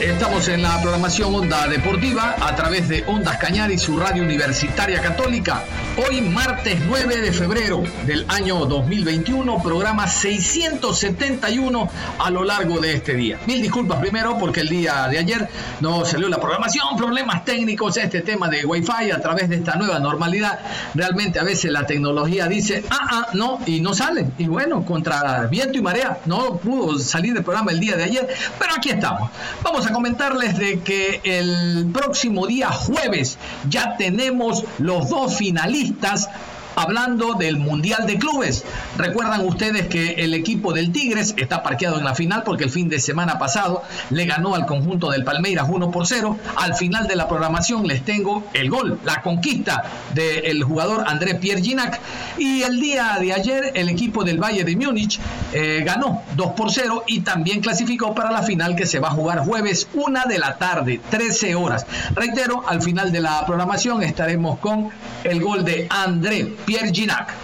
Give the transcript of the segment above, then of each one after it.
Estamos en la programación Onda Deportiva a través de Ondas Cañar y su radio universitaria católica. Hoy, martes 9 de febrero del año 2021, programa 671 a lo largo de este día. Mil disculpas primero porque el día de ayer no salió la programación, problemas técnicos, este tema de Wi-Fi a través de esta nueva normalidad. Realmente a veces la tecnología dice, ah, ah, no, y no sale. Y bueno, contra viento y marea, no pudo salir del programa el día de ayer, pero aquí estamos. Vamos a comentarles de que el próximo día jueves ya tenemos los dos finalistas hablando del Mundial de Clubes. Recuerdan ustedes que el equipo del Tigres está parqueado en la final porque el fin de semana pasado le ganó al conjunto del Palmeiras 1 por 0. Al final de la programación les tengo el gol, la conquista del jugador André Pierre Ginac. Y el día de ayer el equipo del Valle de Múnich eh, ganó 2 por 0 y también clasificó para la final que se va a jugar jueves 1 de la tarde, 13 horas. Reitero, al final de la programación estaremos con el gol de André Pierre Ginac.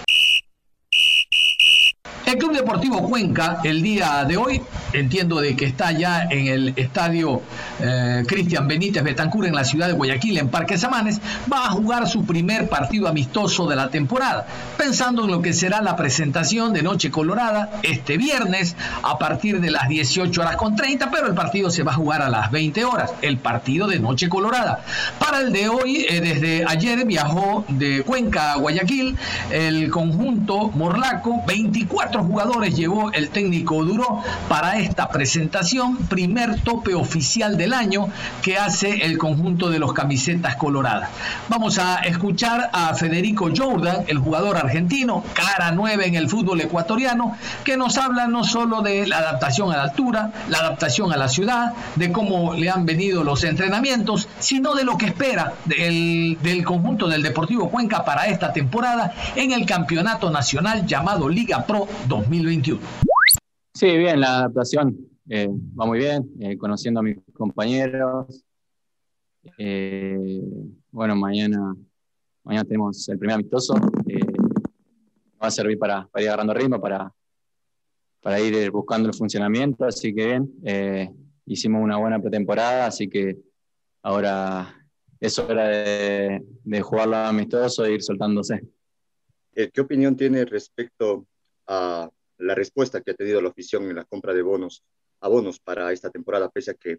El Club Deportivo Cuenca, el día de hoy, entiendo de que está ya en el estadio eh, Cristian Benítez Betancur en la ciudad de Guayaquil, en Parque Samanes, va a jugar su primer partido amistoso de la temporada, pensando en lo que será la presentación de Noche Colorada este viernes a partir de las 18 horas con 30, pero el partido se va a jugar a las 20 horas, el partido de Noche Colorada. Para el de hoy, eh, desde ayer viajó de Cuenca a Guayaquil el conjunto Morlaco, 24 jugadores llevó el técnico Duro para esta presentación, primer tope oficial del año que hace el conjunto de los camisetas coloradas. Vamos a escuchar a Federico Jordan, el jugador argentino, cara nueve en el fútbol ecuatoriano, que nos habla no solo de la adaptación a la altura, la adaptación a la ciudad, de cómo le han venido los entrenamientos, sino de lo que espera del, del conjunto del Deportivo Cuenca para esta temporada en el campeonato nacional llamado Liga Pro 2021. Sí, bien, la adaptación eh, va muy bien, eh, conociendo a mis compañeros. Eh, bueno, mañana, mañana tenemos el primer amistoso. va a servir para, ir agarrando ritmo, para, para ir buscando el funcionamiento. Así que bien, hicimos una buena pretemporada, así que ahora eso era de, de jugarlo amistoso e ir soltándose. ¿Qué opinión tiene respecto a la respuesta que ha tenido la afición en la compra de bonos, abonos para esta temporada, pese a que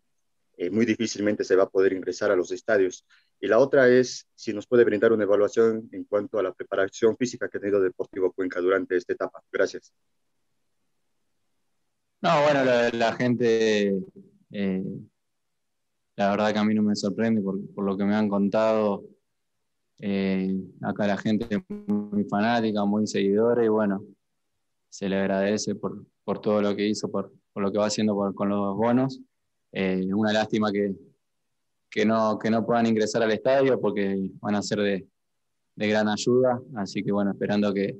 eh, muy difícilmente se va a poder ingresar a los estadios. Y la otra es si nos puede brindar una evaluación en cuanto a la preparación física que ha tenido Deportivo Cuenca durante esta etapa. Gracias. No, bueno, la, gente, eh, la verdad que a mí no me sorprende por, lo que me han contado. Eh, acá la gente muy fanática, muy seguidora y bueno, se le agradece por, por todo lo que hizo, por, por lo que va haciendo con los bonos. Eh, una lástima que, que, no, que no puedan ingresar al estadio porque van a ser de, de gran ayuda. Así que bueno, esperando que,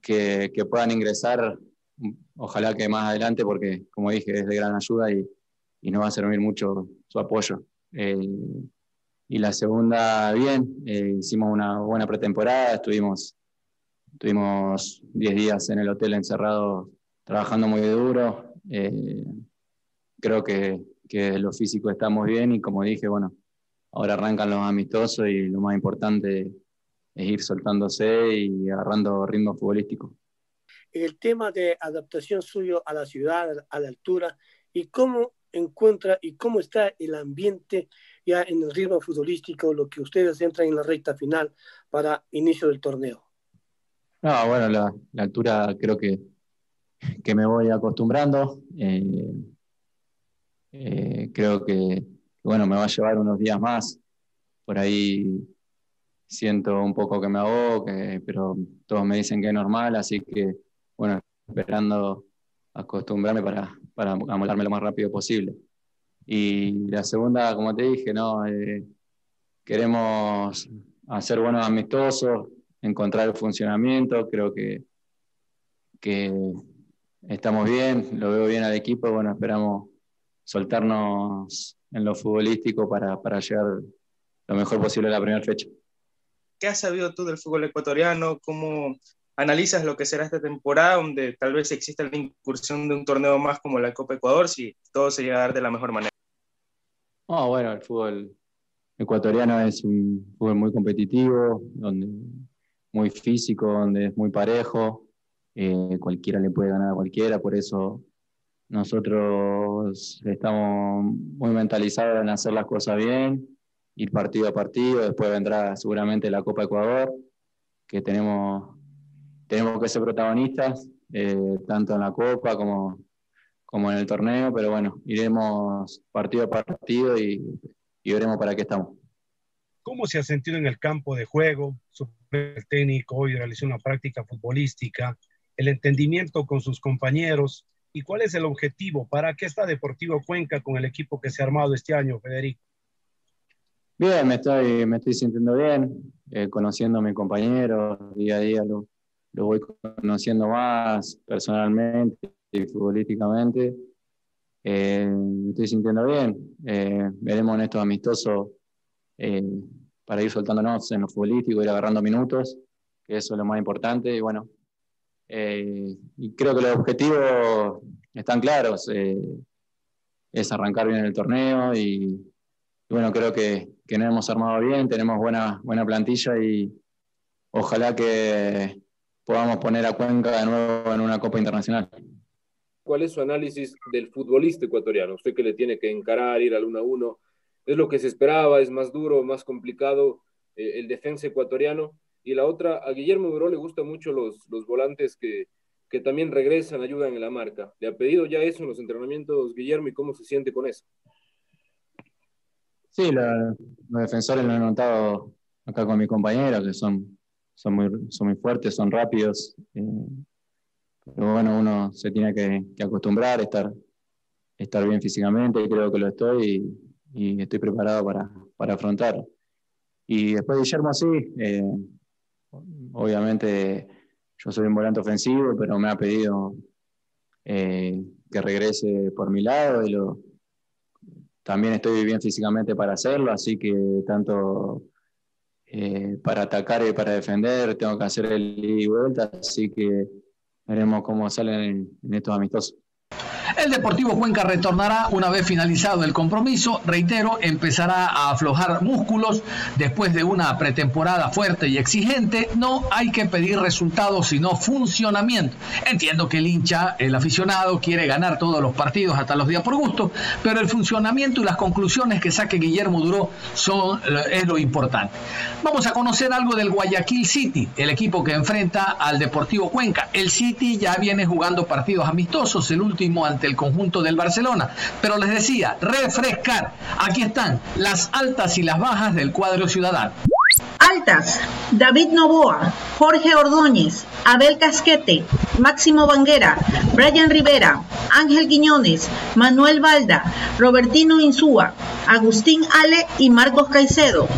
que, que, puedan ingresar, ojalá que más adelante, porque como dije, es de gran ayuda y, y nos va a servir mucho su apoyo. Eh, y la segunda, bien, eh, hicimos una buena pretemporada, estuvimos Tuvimos 10 días en el hotel encerrado trabajando muy duro. Eh, creo que, que, lo físico está muy bien y como dije, bueno, ahora arrancan los amistosos y lo más importante es ir soltándose y agarrando ritmo futbolístico. El tema de adaptación suyo a la ciudad, a la altura, y cómo encuentra y cómo está el ambiente ya en el ritmo futbolístico, lo que ustedes entran en la recta final para inicio del torneo? No, bueno, la, altura creo que, que, me voy acostumbrando. Eh, eh, creo que, bueno, me va a llevar unos días más. Por ahí siento un poco que me ahogo, pero todos me dicen que es normal, así que, bueno, esperando acostumbrarme para, para amolarme lo más rápido posible. Y la segunda, como te dije, ¿no? Eh, queremos hacer buenos amistosos, encontrar el funcionamiento, creo que, que estamos bien, lo veo bien al equipo, bueno, esperamos soltarnos en lo futbolístico para, para llegar lo mejor posible a la primera fecha. ¿Qué has sabido tú del fútbol ecuatoriano? ¿Cómo analizas lo que será esta temporada, donde tal vez exista la incursión de un torneo más como la Copa Ecuador, si todo se llega a dar de la mejor manera? Oh, bueno, el fútbol ecuatoriano es un fútbol muy competitivo, donde, muy físico, donde es muy parejo, eh, cualquiera le puede ganar a cualquiera, por eso nosotros estamos muy mentalizados en hacer las cosas bien, ir partido a partido, después vendrá seguramente la Copa Ecuador, que tenemos tenemos que ser protagonistas, eh, tanto en la Copa como, como en el torneo, pero bueno, iremos partido a partido y, veremos para qué estamos. ¿Cómo se ha sentido en el campo de juego? Su técnico hoy realizó una práctica futbolística, el entendimiento con sus compañeros y cuál es el objetivo, para qué está Deportivo Cuenca con el equipo que se ha armado este año, Federico. Bien, me estoy, sintiendo bien, eh, conociendo a mis compañeros día a día, lo, lo voy conociendo más personalmente y futbolísticamente. Eh, me estoy sintiendo bien. Eh, veremos en estos amistosos eh, para ir soltándonos en lo futbolístico, ir agarrando minutos, que eso es lo más importante. Y bueno, y creo que los objetivos están claros. es arrancar bien el torneo y, bueno, creo que, que, nos hemos armado bien, tenemos buena, buena plantilla y ojalá que podamos poner a Cuenca de nuevo en una Copa Internacional. ¿Cuál es su análisis del futbolista ecuatoriano? Usted que le tiene que encarar, ir al 1 a 1, ¿es lo que se esperaba? ¿Es más duro, más complicado eh, el defensa ecuatoriano? Y la otra, a Guillermo Duró le gustan mucho los, los volantes que, que también regresan, ayudan en la marca. ¿Le ha pedido ya eso en los entrenamientos, Guillermo, y cómo se siente con eso? Sí, los defensores lo he notado acá con mi compañera, que son son muy, son muy fuertes, son rápidos. Eh, pero bueno, uno se tiene que, acostumbrar, estar, estar bien físicamente, creo que lo estoy y, estoy preparado para, para afrontar. Y después Guillermo sí, eh, obviamente yo soy un volante ofensivo, pero me ha pedido eh, que regrese por mi lado y también estoy bien físicamente para hacerlo, así que tanto eh, para atacar y para defender, tengo que hacer el y vuelta, así que veremos cómo salen en estos amistosos. El Deportivo Cuenca retornará una vez finalizado el compromiso. Reitero, empezará a aflojar músculos después de una pretemporada fuerte y exigente. No hay que pedir resultados, sino funcionamiento. Entiendo que el hincha, el aficionado, quiere ganar todos los partidos hasta los días por gusto, pero el funcionamiento y las conclusiones que saque Guillermo Duró son, es lo importante. Vamos a conocer algo del Guayaquil City, el equipo que enfrenta al Deportivo Cuenca. El City ya viene jugando partidos amistosos, el último ante el conjunto del Barcelona. Pero les decía, refrescar. Aquí están las altas y las bajas del cuadro ciudadano. Altas, David Novoa, Jorge Ordóñez, Abel Casquete, Máximo Banguera, Brian Rivera, Ángel Guiñones, Manuel Valda, Robertino Insúa, Agustín Ale y Marcos Caicedo.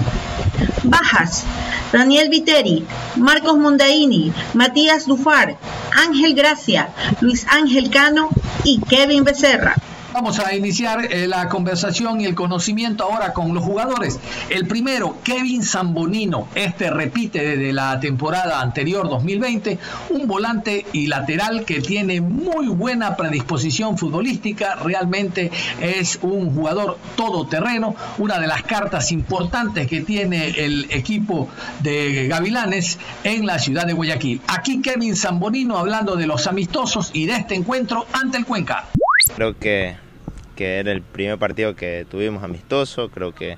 Bajas, Daniel Viteri, Marcos Mondaini, Matías Dufar, Ángel Gracia, Luis Ángel Cano y Kevin Becerra. Vamos a iniciar eh, la conversación y el conocimiento ahora con los jugadores. El primero, Kevin Zambonino. Este repite desde la temporada anterior 2020, un volante y lateral que tiene muy buena predisposición futbolística. Realmente es un jugador todoterreno, una de las cartas importantes que tiene el equipo de Gavilanes en la ciudad de Guayaquil. Aquí Kevin Zambonino hablando de los amistosos y de este encuentro ante el Cuenca. Creo que, que era el primer partido que tuvimos amistoso, creo que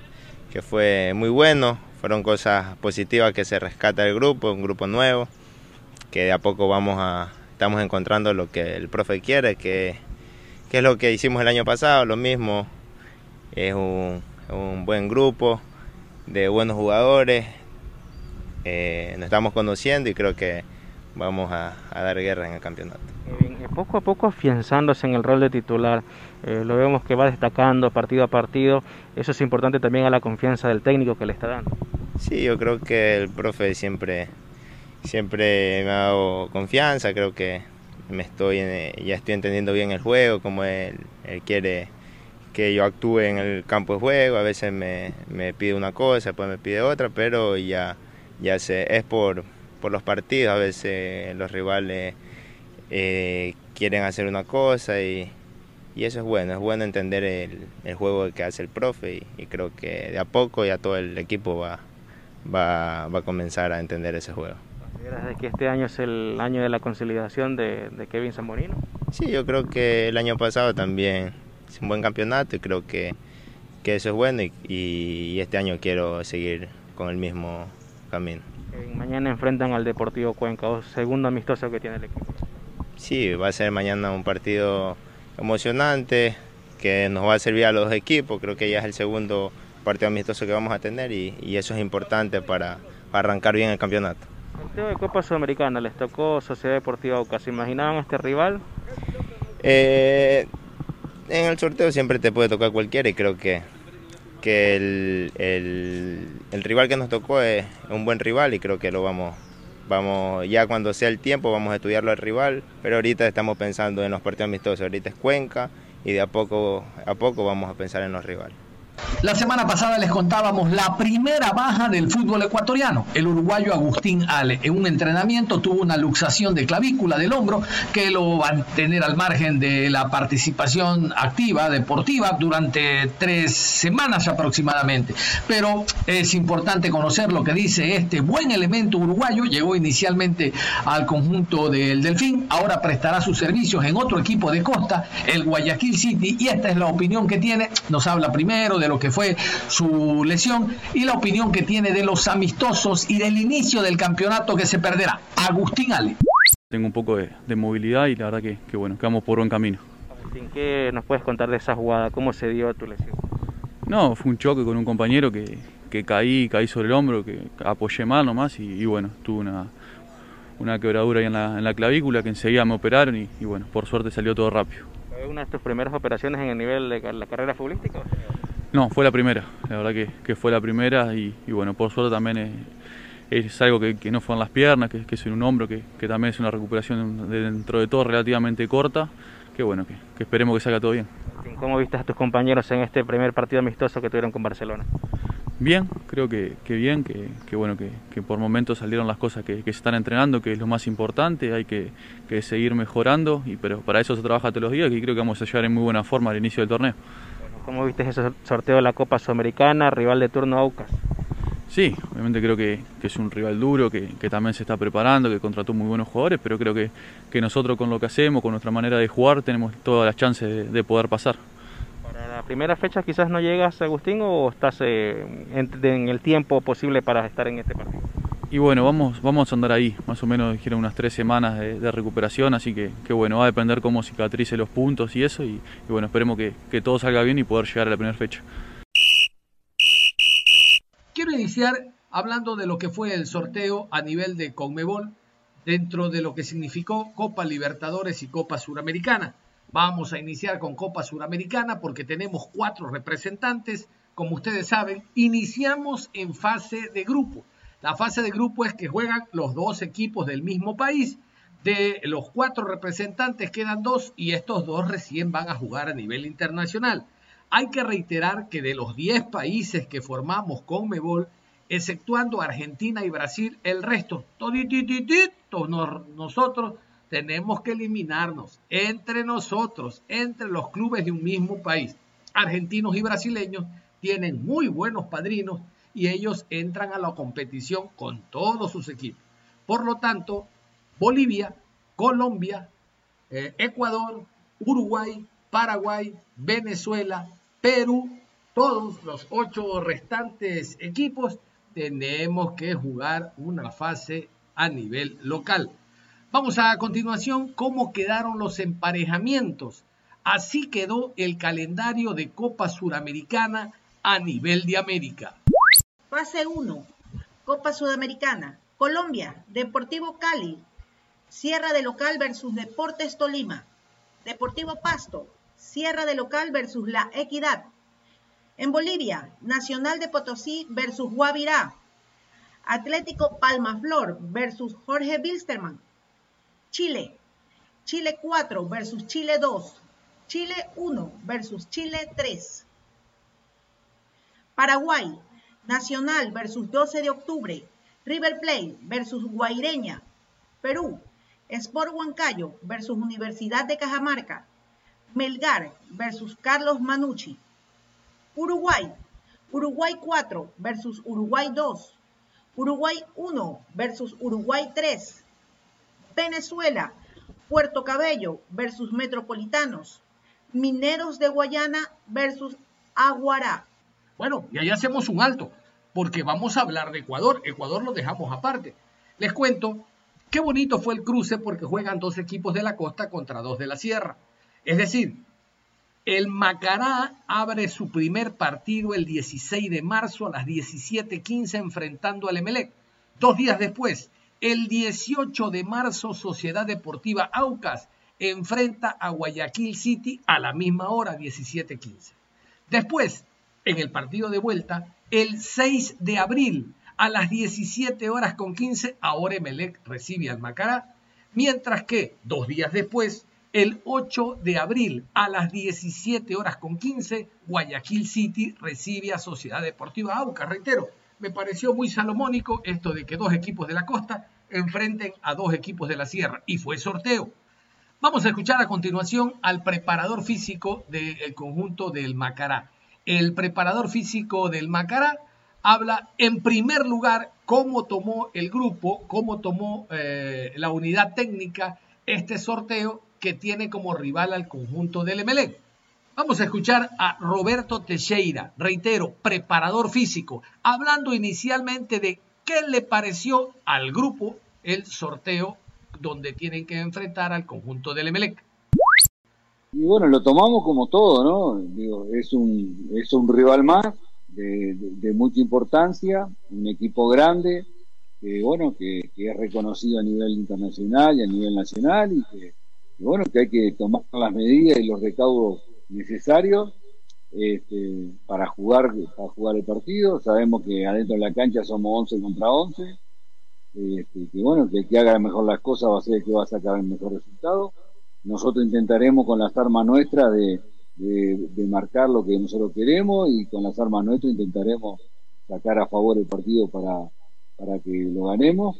que fue muy bueno. Fueron cosas positivas que se rescata el grupo, un grupo nuevo, que de a poco vamos a, estamos encontrando lo que el profe quiere, que, que es lo que hicimos el año pasado, lo mismo. Es un, un buen grupo de buenos jugadores. Eh, nos estamos conociendo y creo que vamos a, dar guerra en el campeonato. poco a poco afianzándose en el rol de titular, eh, lo vemos que va destacando partido a partido, eso es importante también a la confianza del técnico que le está dando. Sí, yo creo que el profe siempre, siempre me ha dado confianza, creo que me estoy, ya estoy entendiendo bien el juego, como él, quiere que yo actúe en el campo de juego, a veces me, me pide una cosa, después me pide otra, pero ya, ya sé, es por, por los partidos, a veces los rivales eh, quieren hacer una cosa y, eso es bueno, es bueno entender el, juego que hace el profe y, creo que de a poco ya todo el equipo va, va, a comenzar a entender ese juego. ¿Consideras que este año es el año de la consolidación de, Kevin Zamorino? Sí, yo creo que el año pasado también es un buen campeonato y creo que, eso es bueno y este año quiero seguir con el mismo camino mañana enfrentan al Deportivo Cuenca, segundo amistoso que tiene el equipo. Sí, va a ser mañana un partido emocionante que nos va a servir a los equipos. Creo que ya es el segundo partido amistoso que vamos a tener y, eso es importante para, arrancar bien el campeonato. El de Copa Sudamericana les tocó Sociedad Deportiva Aucas. ¿Se imaginaban este rival? Eh, en el sorteo siempre te puede tocar cualquiera y creo que que el, rival que nos tocó es un buen rival y creo que lo vamos, vamos, ya cuando sea el tiempo vamos a estudiarlo al rival, pero ahorita estamos pensando en los partidos amistosos, ahorita es Cuenca y de a poco a poco vamos a pensar en los rivales. La semana pasada les contábamos la primera baja del fútbol ecuatoriano. El uruguayo Agustín Ale en un entrenamiento tuvo una luxación de clavícula del hombro que lo va a tener al margen de la participación activa deportiva durante tres semanas aproximadamente. Pero es importante conocer lo que dice este buen elemento uruguayo. Llegó inicialmente al conjunto del Delfín, ahora prestará sus servicios en otro equipo de costa, el Guayaquil City, y esta es la opinión que tiene. Nos habla primero lo que fue su lesión y la opinión que tiene de los amistosos y del inicio del campeonato que se perderá. Agustín Ale. Tengo un poco de, movilidad y la verdad que, que, bueno, quedamos por buen camino. Agustín, ¿qué nos puedes contar de esa jugada? ¿Cómo se dio tu lesión? No, fue un choque con un compañero que, que caí, caí sobre el hombro, que apoyé mal nomás y, y bueno, tuve una, una quebradura ahí en la, en la, clavícula que enseguida me operaron y, y, bueno, por suerte salió todo rápido. ¿Fue una de tus primeras operaciones en el nivel de la carrera futbolística? No, fue la primera, la verdad que, que fue la primera y, bueno, por suerte también es, es algo que, que, no fue en las piernas, que, que es en un hombro, que, que, también es una recuperación dentro de todo relativamente corta, que bueno, que, esperemos que salga todo bien. ¿Cómo viste a tus compañeros en este primer partido amistoso que tuvieron con Barcelona? Bien, creo que, bien, que, bueno, que, por momentos salieron las cosas que, se están entrenando, que es lo más importante, hay que, seguir mejorando, y, pero para eso se trabaja todos los días y creo que vamos a llegar en muy buena forma al inicio del torneo. ¿Cómo viste ese sorteo de la Copa Sudamericana, rival de turno Aucas? Sí, obviamente creo que, es un rival duro, que, también se está preparando, que contrató muy buenos jugadores, pero creo que, nosotros con lo que hacemos, con nuestra manera de jugar, tenemos todas las chances de, poder pasar. ¿Para la primera fecha quizás no llegas, Agustín, o estás eh, en el tiempo posible para estar en este partido? Y bueno, vamos, vamos a andar ahí, más o menos dijeron unas tres semanas de, recuperación, así que, bueno, va a depender cómo cicatrice los puntos y eso, y, bueno, esperemos que, que, todo salga bien y poder llegar a la primera fecha. Quiero iniciar hablando de lo que fue el sorteo a nivel de Conmebol dentro de lo que significó Copa Libertadores y Copa Suramericana. Vamos a iniciar con Copa Suramericana porque tenemos cuatro representantes. Como ustedes saben, iniciamos en fase de grupo. La fase de grupo es que juegan los dos equipos del mismo país. De los cuatro representantes quedan dos y estos dos recién van a jugar a nivel internacional. Hay que reiterar que de los 10 países que formamos con Mebol, exceptuando Argentina y Brasil, el resto, todos nosotros tenemos que eliminarnos entre nosotros, entre los clubes de un mismo país. Argentinos y brasileños tienen muy buenos padrinos y ellos entran a la competición con todos sus equipos. Por lo tanto, Bolivia, Colombia, eh, Ecuador, Uruguay, Paraguay, Venezuela, Perú todos los ocho restantes equipos tenemos que jugar una fase a nivel local. Vamos a, continuación cómo quedaron los emparejamientos. Así quedó el calendario de Copa Suramericana a nivel de América. Fase 1. Copa Sudamericana. Colombia, Deportivo Cali. Sierra de local versus Deportes Tolima. Deportivo Pasto, Sierra de local versus La Equidad. En Bolivia, Nacional de Potosí versus Guavirá. Atlético Palmaflor versus Jorge Bilsterman. Chile, Chile 4 versus Chile 2. Chile 1 versus Chile 3. Paraguay, Nacional versus 12 de octubre. River Plate versus Guaireña. Perú, Sport Huancayo versus Universidad de Cajamarca. Melgar versus Carlos Manucci. Uruguay, Uruguay 4 versus Uruguay 2. Uruguay 1 versus Uruguay 3. Venezuela, Puerto Cabello versus Metropolitanos. Mineros de Guayana versus Aguará. Bueno, y ahí hacemos un alto, porque vamos a hablar de Ecuador. Ecuador lo dejamos aparte. Les cuento qué bonito fue el cruce porque juegan dos equipos de la costa contra dos de la sierra. Es decir, el Macará abre su primer partido el 16 de marzo a las 17:15 enfrentando al Emelec. Dos días después, el 18 de marzo, Sociedad Deportiva Aucas enfrenta a Guayaquil City a la misma hora, 17:15. Después, en el partido de vuelta, el 6 de abril a las 17 horas con 15, ahora Emelec recibe al Macará, mientras que dos días después, el 8 de abril a las 17 horas con 15, Guayaquil City recibe a Sociedad Deportiva Aucas. Reitero, me pareció muy salomónico esto de que dos equipos de la costa enfrenten a dos equipos de la sierra y fue sorteo. Vamos a escuchar a continuación al preparador físico del conjunto del Macará. El preparador físico del Macará habla en primer lugar cómo tomó el grupo, cómo tomó eh, la unidad técnica este sorteo que tiene como rival al conjunto del Emelec. Vamos a escuchar a Roberto Teixeira, reitero, preparador físico, hablando inicialmente de qué le pareció al grupo el sorteo donde tienen que enfrentar al conjunto del Emelec. Y bueno, lo tomamos como todo, ¿no? Digo, es un, es un rival más de, mucha importancia, un equipo grande, que bueno, que, es reconocido a nivel internacional y a nivel nacional y que, bueno, que hay que tomar las medidas y los recaudos necesarios este, para jugar para jugar el partido. Sabemos que adentro de la cancha somos 11 contra 11. Este, que bueno, que el que haga mejor las cosas va a ser el que va a sacar el mejor resultado. Nosotros intentaremos con las armas nuestras de, de, marcar lo que nosotros queremos y con las armas nuestras intentaremos sacar a favor el partido para, para que lo ganemos.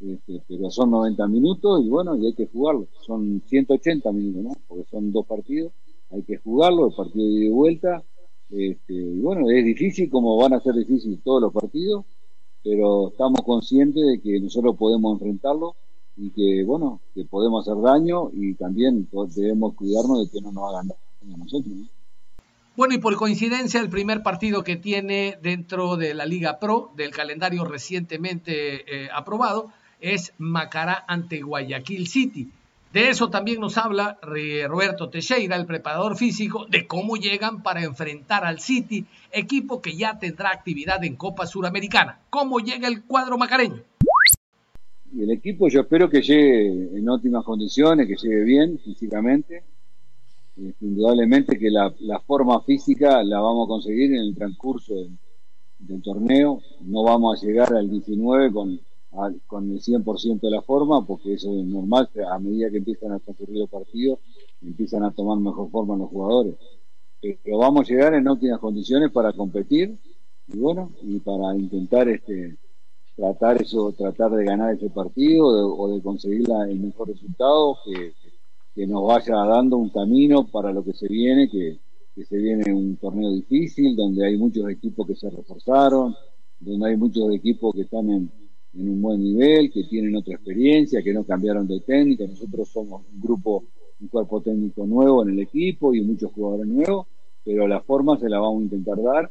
Este, pero son 90 minutos y bueno, y hay que jugarlo. Son 180 minutos, ¿no? Porque son dos partidos, hay que jugarlo, el partido de ida y vuelta. Este, y bueno, es difícil como van a ser difíciles todos los partidos, pero estamos conscientes de que nosotros podemos enfrentarlo y que, bueno, que podemos hacer daño y también debemos cuidarnos de que no nos hagan daño a nosotros. Bueno, y por coincidencia, el primer partido que tiene dentro de la Liga Pro, del calendario recientemente eh, aprobado, es Macará ante Guayaquil City. De eso también nos habla Roberto Teixeira, el preparador físico, de cómo llegan para enfrentar al City, equipo que ya tendrá actividad en Copa Suramericana. ¿Cómo llega el cuadro macareño? Y el equipo yo espero que llegue en óptimas condiciones, que llegue bien físicamente. Eh, indudablemente que la, forma física la vamos a conseguir en el transcurso del, torneo. No vamos a llegar al 19 con, con el 100% de la forma, porque eso es normal. A medida que empiezan a transcurrir los partidos, empiezan a tomar mejor forma los jugadores. Pero vamos a llegar en óptimas condiciones para competir y bueno, y para intentar este tratar eso, tratar de ganar ese partido o de conseguir el mejor resultado que, que, nos vaya dando un camino para lo que se viene, que, que, se viene un torneo difícil, donde hay muchos equipos que se reforzaron, donde hay muchos equipos que están en, en un buen nivel, que tienen otra experiencia, que no cambiaron de técnica. Nosotros somos un grupo, un cuerpo técnico nuevo en el equipo y muchos jugadores nuevos. pero la forma se la vamos a intentar dar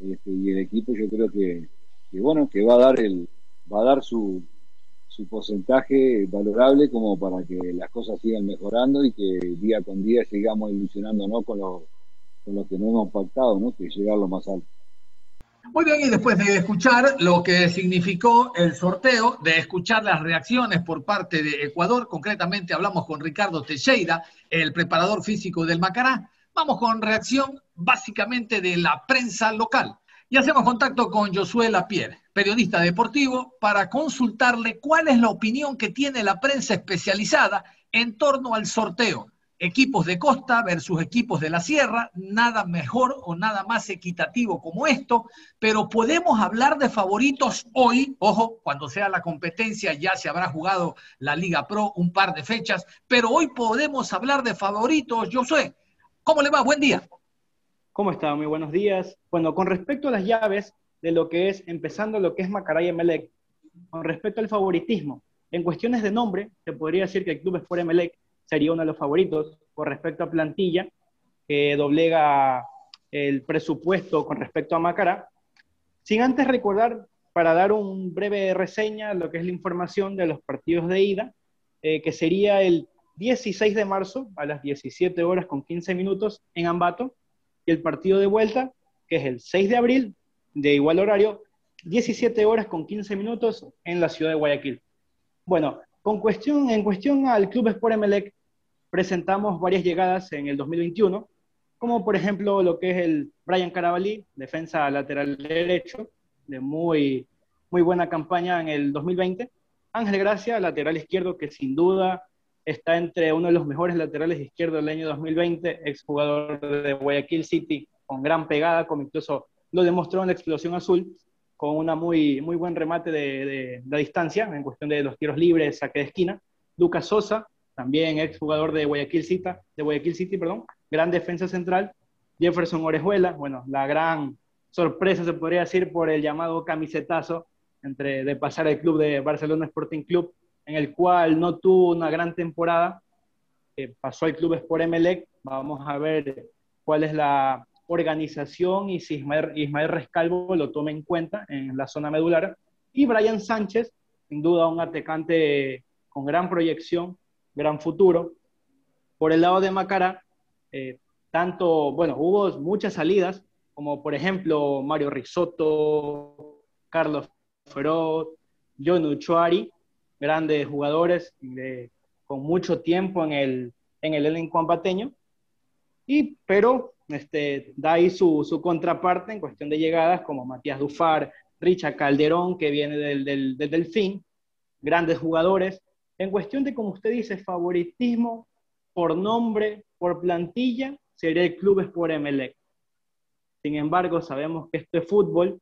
este, y el equipo yo creo que, que, bueno, que va a dar el, va a dar su, su porcentaje valorable como para que las cosas sigan mejorando y que día con día sigamos ilusionándonos con lo, con lo que no hemos pactado, ¿no? que llegar lo más alto. Muy bien, y después de escuchar lo que significó el sorteo, de escuchar las reacciones por parte de Ecuador, concretamente hablamos con Ricardo Teixeira, el preparador físico del Macará, vamos con reacción básicamente de la prensa local. Y hacemos contacto con Josué Lapierre, periodista deportivo, para consultarle cuál es la opinión que tiene la prensa especializada en torno al sorteo equipos de costa versus equipos de la sierra, nada mejor o nada más equitativo como esto, pero podemos hablar de favoritos hoy, ojo, cuando sea la competencia ya se habrá jugado la Liga Pro un par de fechas, pero hoy podemos hablar de favoritos, yo sé. ¿Cómo le va? Buen día. ¿Cómo está? Muy buenos días. Bueno, con respecto a las llaves de lo que es, empezando lo que es Macaray Emelec, con respecto al favoritismo, en cuestiones de nombre, se podría decir que el club es por Emelec, sería uno de los favoritos con respecto a plantilla, que doblega el presupuesto con respecto a Macará. Sin antes recordar, para dar un breve reseña, lo que es la información de los partidos de ida, eh, que sería el 16 de marzo a las 17 horas con 15 minutos en Ambato, y el partido de vuelta, que es el 6 de abril, de igual horario, 17 horas con 15 minutos en la ciudad de Guayaquil. Bueno, con cuestión, en cuestión al Club Sport Emelec, presentamos varias llegadas en el 2021, como por ejemplo lo que es el Brian Carabalí, defensa lateral derecho, de muy, muy buena campaña en el 2020. Ángel Gracia, lateral izquierdo, que sin duda está entre uno de los mejores laterales izquierdos del año 2020, exjugador de Guayaquil City, con gran pegada, como incluso lo demostró en la explosión azul, con una muy, muy buen remate de, de la distancia en cuestión de los tiros libres, saque de esquina. Lucas Sosa, también ex jugador de Guayaquil City, de Guayaquil City, perdón, gran defensa central, Jefferson Orejuela, bueno, la gran sorpresa se podría decir por el llamado camisetazo entre de pasar al club de Barcelona Sporting Club, en el cual no tuvo una gran temporada, eh, pasó al club Sport Emelec, vamos a ver cuál es la organización y si Ismael, Ismael Rescalvo lo toma en cuenta en la zona medular, y Brian Sánchez, sin duda un atacante con gran proyección, gran futuro. Por el lado de Macará, eh, tanto, bueno, hubo muchas salidas, como por ejemplo Mario Risotto, Carlos Ferot, John Uchuari, grandes jugadores con mucho tiempo en el, en el elenco ambateño. Y, pero este, da ahí su, su, contraparte en cuestión de llegadas, como Matías Dufar, Richard Calderón, que viene del, del, del Delfín, grandes jugadores, en cuestión de, como usted dice, favoritismo por nombre, por plantilla, sería el club Sport Emelec. Sin embargo, sabemos que esto es fútbol.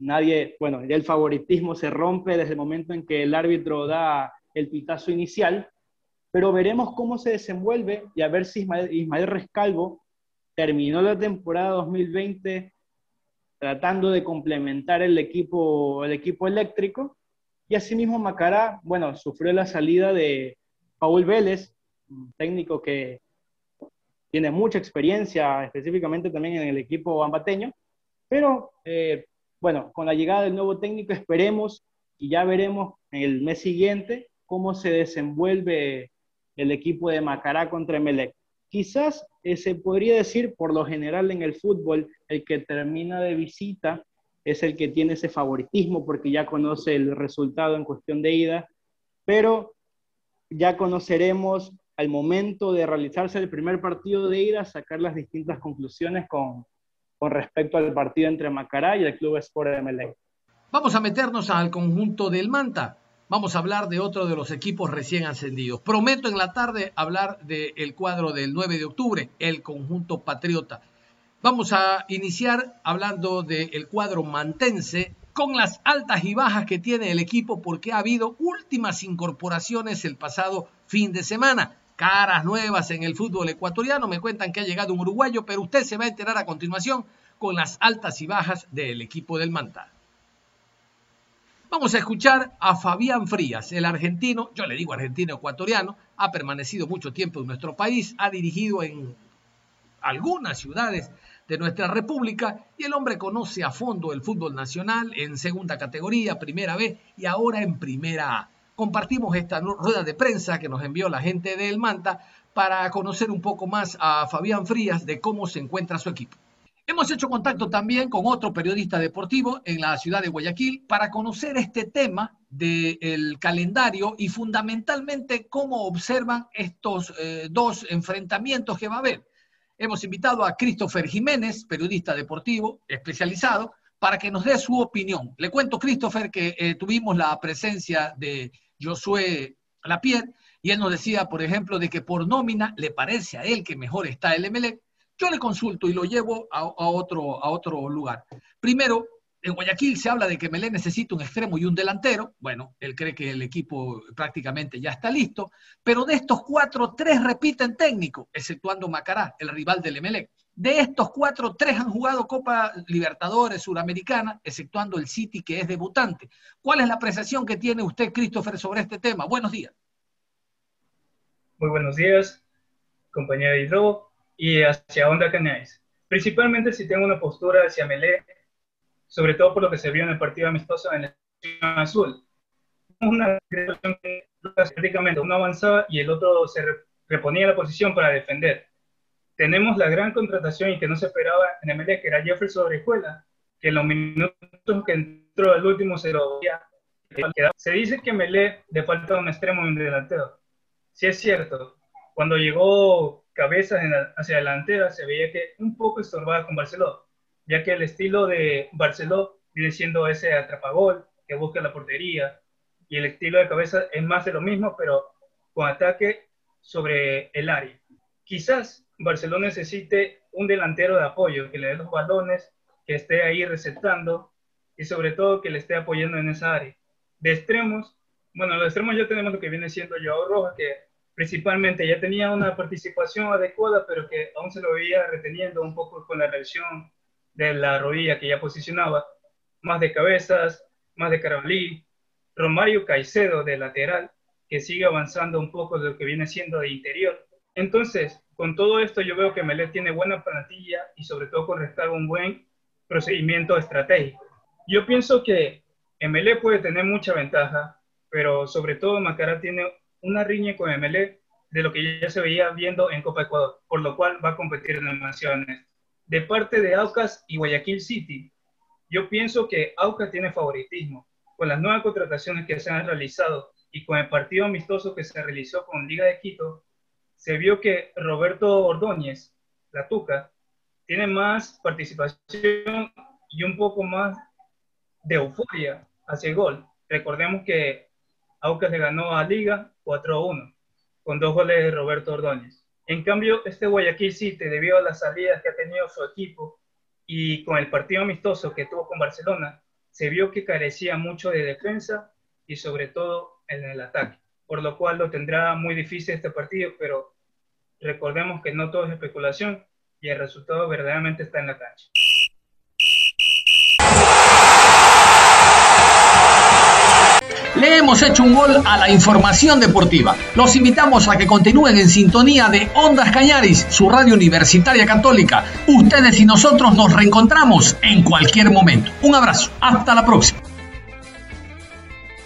Nadie, bueno, el favoritismo se rompe desde el momento en que el árbitro da el pitazo inicial, pero veremos cómo se desenvuelve y a ver si Ismael, Ismael Rescalvo terminó la temporada 2020 tratando de complementar el equipo, el equipo eléctrico. Y asimismo Macará, bueno, sufrió la salida de Paul Vélez, un técnico que tiene mucha experiencia, específicamente también en el equipo ambateño, pero eh, bueno, con la llegada del nuevo técnico esperemos y ya veremos en el mes siguiente cómo se desenvuelve el equipo de Macará contra Emelec. Quizás eh, se podría decir, por lo general en el fútbol, el que termina de visita es el que tiene ese favoritismo porque ya conoce el resultado en cuestión de ida, pero ya conoceremos al momento de realizarse el primer partido de ida, sacar las distintas conclusiones con, con respecto al partido entre Macará y el Club Sport de Melec. Vamos a meternos al conjunto del Manta. Vamos a hablar de otro de los equipos recién ascendidos. Prometo en la tarde hablar del cuadro del 9 de octubre, el conjunto patriota. Vamos a iniciar hablando del cuadro mantense con las altas y bajas que tiene el equipo porque ha habido últimas incorporaciones el pasado fin de semana. Caras nuevas en el fútbol ecuatoriano. Me cuentan que ha llegado un uruguayo, pero usted se va a enterar a continuación con las altas y bajas del equipo del Manta. Vamos a escuchar a Fabián Frías, el argentino, yo le digo argentino ecuatoriano, ha permanecido mucho tiempo en nuestro país, ha dirigido en algunas ciudades de nuestra República y el hombre conoce a fondo el fútbol nacional en segunda categoría, primera B y ahora en primera A. Compartimos esta rueda de prensa que nos envió la gente del Manta para conocer un poco más a Fabián Frías de cómo se encuentra su equipo. Hemos hecho contacto también con otro periodista deportivo en la ciudad de Guayaquil para conocer este tema del calendario y fundamentalmente cómo observan estos eh, dos enfrentamientos que va a haber. Hemos invitado a Christopher Jiménez, periodista deportivo especializado, para que nos dé su opinión. Le cuento, Christopher, que eh, tuvimos la presencia de Josué Lapierre y él nos decía, por ejemplo, de que por nómina le parece a él que mejor está el MLE yo le consulto y lo llevo a, otro, a otro lugar. Primero, en Guayaquil se habla de que Melé necesita un extremo y un delantero. Bueno, él cree que el equipo prácticamente ya está listo. Pero de estos cuatro, tres repiten técnico, exceptuando Macará, el rival del Emelec. De estos cuatro, tres han jugado Copa Libertadores Suramericana, exceptuando el City, que es debutante. ¿Cuál es la apreciación que tiene usted, Christopher, sobre este tema? Buenos días. Muy buenos días, compañera Hidro y hacia dónde Cañáis. Principalmente si tengo una postura hacia Melé, sobre todo por lo que se vio en el partido amistoso en el azul. Una prácticamente uno avanzaba y el otro se reponía la posición para defender. Tenemos la gran contratación y que no se esperaba en Melé, que era Jefferson Orejuela, que en los minutos que entró al último se lo se dice que Melé le falta un extremo y un delantero. Si es cierto, cuando llegó cabeza hacia delantera se veía que un poco estorbaba con Barceló, ya que el estilo de Barceló viene siendo ese atrapagol que busca la portería y el estilo de cabeza es más de lo mismo, pero con ataque sobre el área. Quizás Barcelona necesite un delantero de apoyo que le dé los balones, que esté ahí receptando y sobre todo que le esté apoyando en esa área. De extremos, bueno, los extremos ya tenemos lo que viene siendo Joao Rojas, que principalmente ya tenía una participación adecuada, pero que aún se lo veía reteniendo un poco con la reacción de la rodilla que ya posicionaba, más de cabezas, más de Carolí, Romario Caicedo de lateral, que sigue avanzando un poco de lo que viene siendo de interior. Entonces, con todo esto yo veo que Melé tiene buena plantilla y sobre todo con restar un buen procedimiento estratégico. Yo pienso que Melé puede tener mucha ventaja, pero sobre todo Macará tiene una riña con MLE de lo que ya se veía viendo en Copa Ecuador, por lo cual va a competir en naciones. De parte de Aucas y Guayaquil City, yo pienso que Aucas tiene favoritismo. Con las nuevas contrataciones que se han realizado y con el partido amistoso que se realizó con Liga de Quito, se vio que Roberto Ordóñez, la Tuca, tiene más participación y un poco más de euforia hacia el gol. Recordemos que Aucas le ganó a Liga 4-1, con dos goles de Roberto Ordóñez. En cambio, este Guayaquil City, debido a las salidas que ha tenido su equipo y con el partido amistoso que tuvo con Barcelona, se vio que carecía mucho de defensa y sobre todo en el ataque, por lo cual lo tendrá muy difícil este partido, pero recordemos que no todo es especulación y el resultado verdaderamente está en la cancha. Le hemos hecho un gol a la información deportiva. Los invitamos a que continúen en sintonía de Ondas Cañaris, su radio universitaria católica. Ustedes y nosotros nos reencontramos en cualquier momento. Un abrazo. Hasta la próxima.